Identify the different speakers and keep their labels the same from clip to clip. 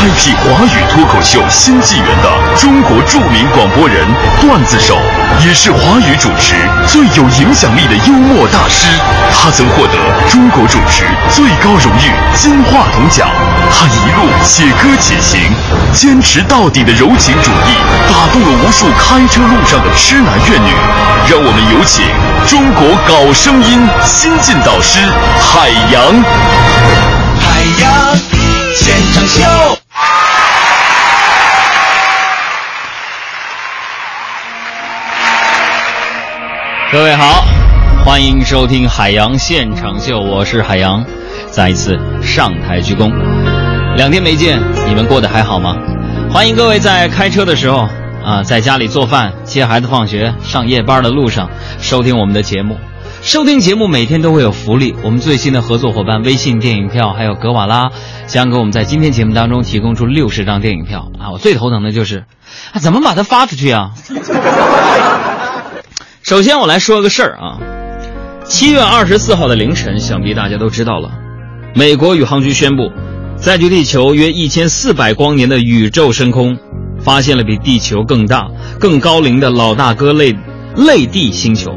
Speaker 1: 开辟华语脱口秀新纪元的中国著名广播人、段子手，也是华语主持最有影响力的幽默大师。他曾获得中国主持最高荣誉金话筒奖。他一路写歌且行，坚持到底的柔情主义，打动了无数开车路上的痴男怨女。让我们有请中国搞声音新晋导师海洋。
Speaker 2: 海洋现场秀。
Speaker 3: 各位好，欢迎收听海洋现场秀，我是海洋，再一次上台鞠躬。两天没见，你们过得还好吗？欢迎各位在开车的时候啊，在家里做饭、接孩子放学、上夜班的路上收听我们的节目。收听节目每天都会有福利，我们最新的合作伙伴微信电影票还有格瓦拉将给我们在今天节目当中提供出六十张电影票啊！我最头疼的就是啊，怎么把它发出去啊？首先我来说个事儿啊，七月二十四号的凌晨，想必大家都知道了，美国宇航局宣布，在距地球约一千四百光年的宇宙深空，发现了比地球更大、更高龄的老大哥类类地星球。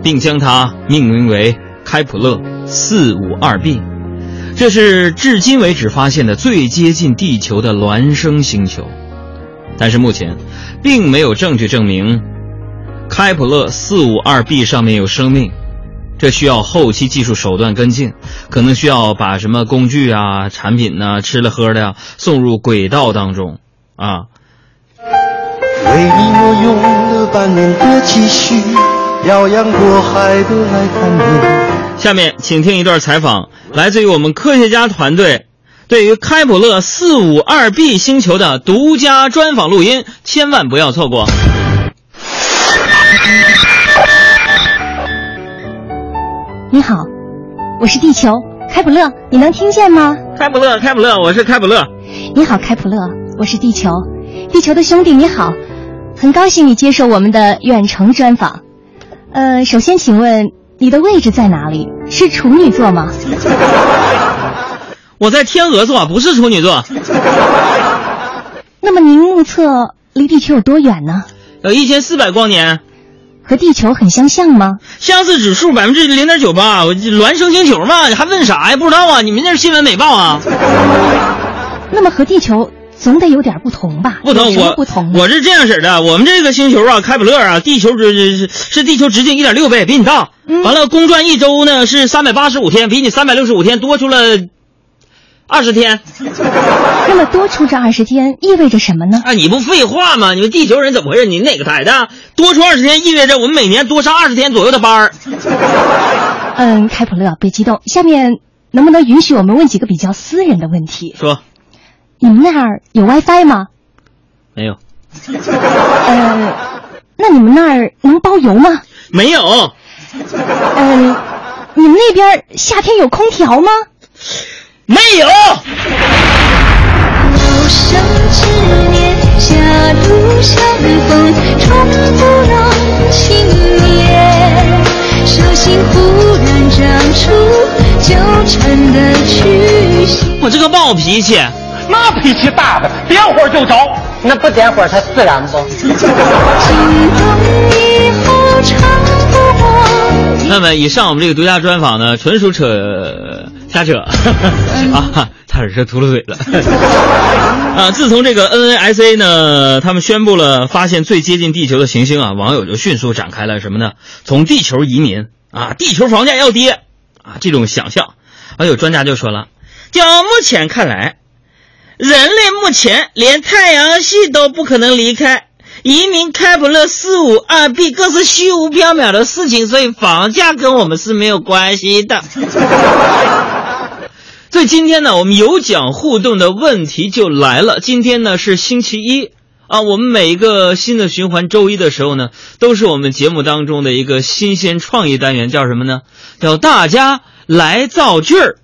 Speaker 3: 并将它命名为开普勒四五二 b，这是至今为止发现的最接近地球的孪生星球。但是目前，并没有证据证明开普勒四五二 b 上面有生命，这需要后期技术手段跟进，可能需要把什么工具啊、产品呐、吃了喝的呀送入轨道当中啊。
Speaker 4: 为你我用了半年的积蓄。漂洋过海的来看你。
Speaker 3: 下面请听一段采访，来自于我们科学家团队对于开普勒四五二 b 星球的独家专访录音，千万不要错过。
Speaker 5: 你好，我是地球开普勒，你能听见吗？
Speaker 3: 开普勒，开普勒，我是开普勒。
Speaker 5: 你好，开普勒，我是地球，地球的兄弟你好，很高兴你接受我们的远程专访。呃，首先，请问你的位置在哪里？是处女座吗？
Speaker 3: 我在天鹅座，不是处女座。
Speaker 5: 那么您目测离地球有多远呢？
Speaker 3: 有一千四百光年。
Speaker 5: 和地球很相像吗？
Speaker 3: 相似指数百分之零点九八，孪生星球嘛，你还问啥呀？不知道啊？你们那是新闻美报啊？
Speaker 5: 那么和地球？总得有点不同吧？
Speaker 3: 不同，我
Speaker 5: 不同。
Speaker 3: 我是这样式的，我们这个星球啊，开普勒啊，地球是是是地球直径一点六倍，比你大。完了，公转一周呢是三百八十五天，比你三百六十五天多出了二十天。
Speaker 5: 那么多出这二十天意味着什么呢？
Speaker 3: 啊，你不废话吗？你们地球人怎么回事？你哪个台的？多出二十天意味着我们每年多上二十天左右的班儿。
Speaker 5: 嗯，开普勒，别激动。下面能不能允许我们问几个比较私人的问题？
Speaker 3: 说。
Speaker 5: 你们那儿有 WiFi 吗？
Speaker 3: 没有。
Speaker 5: 呃，那你们那儿能包邮吗？
Speaker 3: 没有。
Speaker 5: 嗯，你们那边夏天有空调吗？
Speaker 3: 没有。我这个暴脾气。
Speaker 6: 那脾气大的，点火就着，那不点火它自燃不？
Speaker 3: 那么以上我们这个独家专访呢，纯属扯瞎扯 啊，差点说秃噜嘴了 啊！自从这个 NASA 呢，他们宣布了发现最接近地球的行星啊，网友就迅速展开了什么呢？从地球移民啊，地球房价要跌啊，这种想象。还有专家就说了，就目前看来。人类目前连太阳系都不可能离开，移民开普勒四五二 b 更是虚无缥缈的事情，所以房价跟我们是没有关系的。所以今天呢，我们有奖互动的问题就来了。今天呢是星期一啊，我们每一个新的循环周一的时候呢，都是我们节目当中的一个新鲜创意单元，叫什么呢？叫大家来造句儿。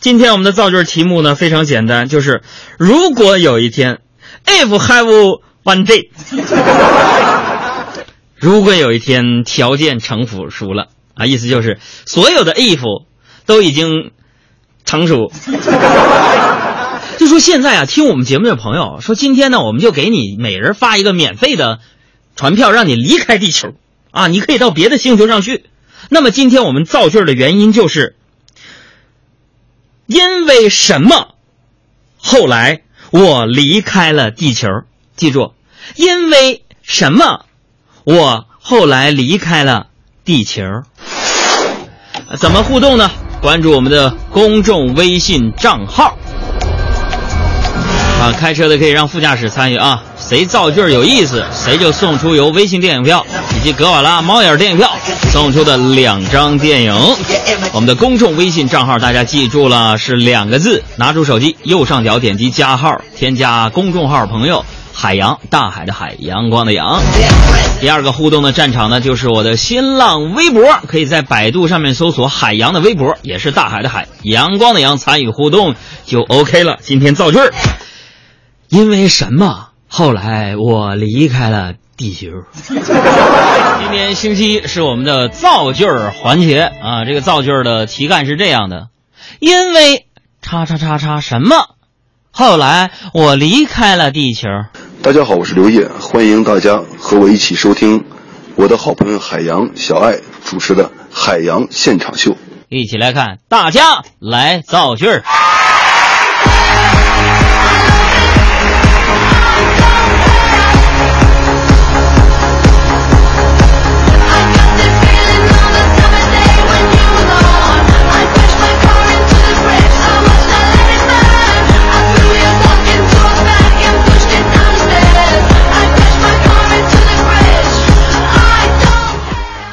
Speaker 3: 今天我们的造句题目呢非常简单，就是如果有一天，if have one day，如果有一天条件成熟了啊，意思就是所有的 if 都已经成熟，就说现在啊，听我们节目的朋友说，今天呢，我们就给你每人发一个免费的船票，让你离开地球啊，你可以到别的星球上去。那么今天我们造句的原因就是，因为什么？后来我离开了地球。记住，因为什么？我后来离开了地球。怎么互动呢？关注我们的公众微信账号。啊，开车的可以让副驾驶参与啊，谁造句有意思，谁就送出由微信电影票以及格瓦拉猫眼电影票送出的两张电影。我们的公众微信账号大家记住了，是两个字，拿出手机右上角点击加号，添加公众号朋友。海洋，大海的海，阳光的阳。第二个互动的战场呢，就是我的新浪微博，可以在百度上面搜索“海洋”的微博，也是大海的海，阳光的阳，参与互动就 OK 了。今天造句儿，因为什么？后来我离开了地球。今天星期一是我们的造句儿环节啊，这个造句儿的题干是这样的：因为叉叉叉叉什么？后来我离开了地球。
Speaker 7: 大家好，我是刘烨，欢迎大家和我一起收听我的好朋友海洋小爱主持的《海洋现场秀》。
Speaker 3: 一起来看，大家来造句儿。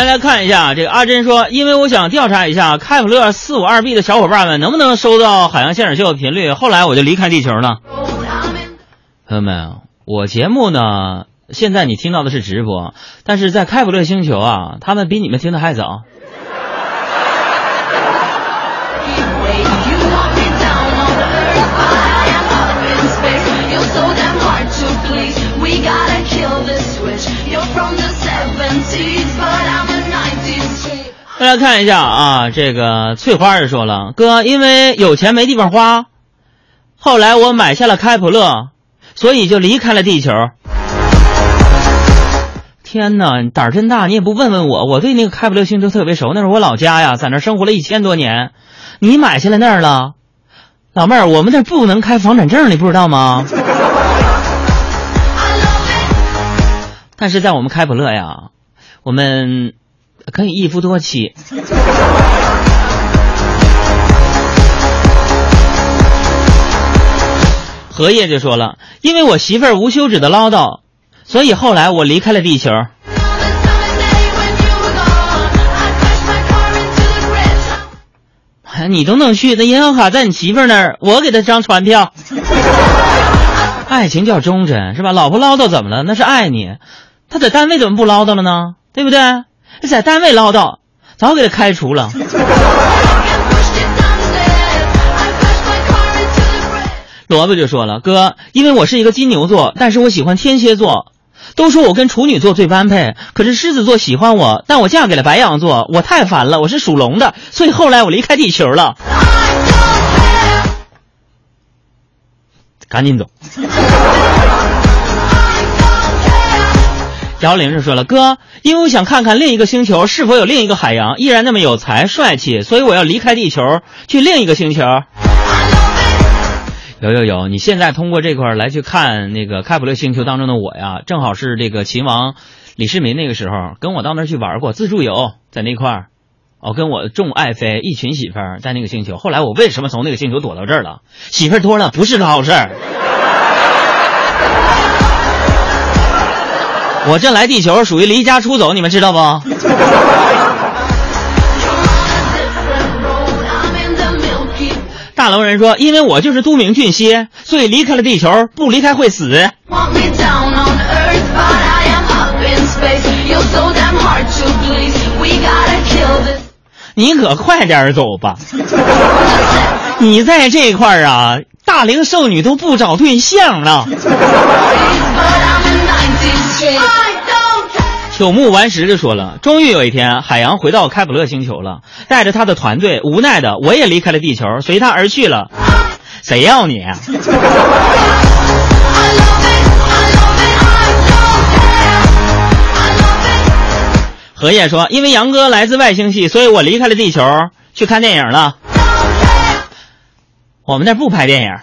Speaker 3: 大家来看一下，这个阿珍说，因为我想调查一下开普勒四五二 B 的小伙伴们能不能收到海洋现场秀的频率，后来我就离开地球了。朋友们，我节目呢，现在你听到的是直播，但是在开普勒星球啊，他们比你们听的还早。大家看一下啊，这个翠花也说了，哥，因为有钱没地方花，后来我买下了开普勒，所以就离开了地球。天哪，胆儿真大！你也不问问我，我对那个开普勒星球特别熟，那是我老家呀，在那生活了一千多年。你买下来那儿了，老妹儿，我们那儿不能开房产证，你不知道吗？但是在我们开普勒呀，我们可以一夫多妻。荷叶就说了，因为我媳妇儿无休止的唠叨，所以后来我离开了地球。你都能去，那银行卡在你媳妇儿那儿，我给她张船票。爱情叫忠贞是吧？老婆唠叨怎么了？那是爱你。她在单位怎么不唠叨了呢？对不对？在单位唠叨，早给他开除了。萝卜就说了：“哥，因为我是一个金牛座，但是我喜欢天蝎座。都说我跟处女座最般配，可是狮子座喜欢我，但我嫁给了白羊座，我太烦了。我是属龙的，所以后来我离开地球了。赶紧走。”姚玲就说了：“哥，因为我想看看另一个星球是否有另一个海洋，依然那么有才帅气，所以我要离开地球，去另一个星球。”有有有！你现在通过这块儿来去看那个开普勒星球当中的我呀，正好是这个秦王李世民那个时候跟我到那儿去玩过自助游，在那块儿，哦，跟我众爱妃一群媳妇儿在那个星球。后来我为什么从那个星球躲到这儿了？媳妇儿多了不是个好事儿。我这来地球属于离家出走，你们知道不？大龙人说：“因为我就是都敏俊蝎，所以离开了地球，不离开会死。”你可快点走吧！你在这块儿啊，大龄剩女都不找对象了。朽木顽石就说了：“终于有一天，海洋回到开普勒星球了，带着他的团队，无奈的我也离开了地球，随他而去了。谁要你、何？”荷叶说：“因为杨哥来自外星系，所以我离开了地球，去看电影了。我们那不拍电影。”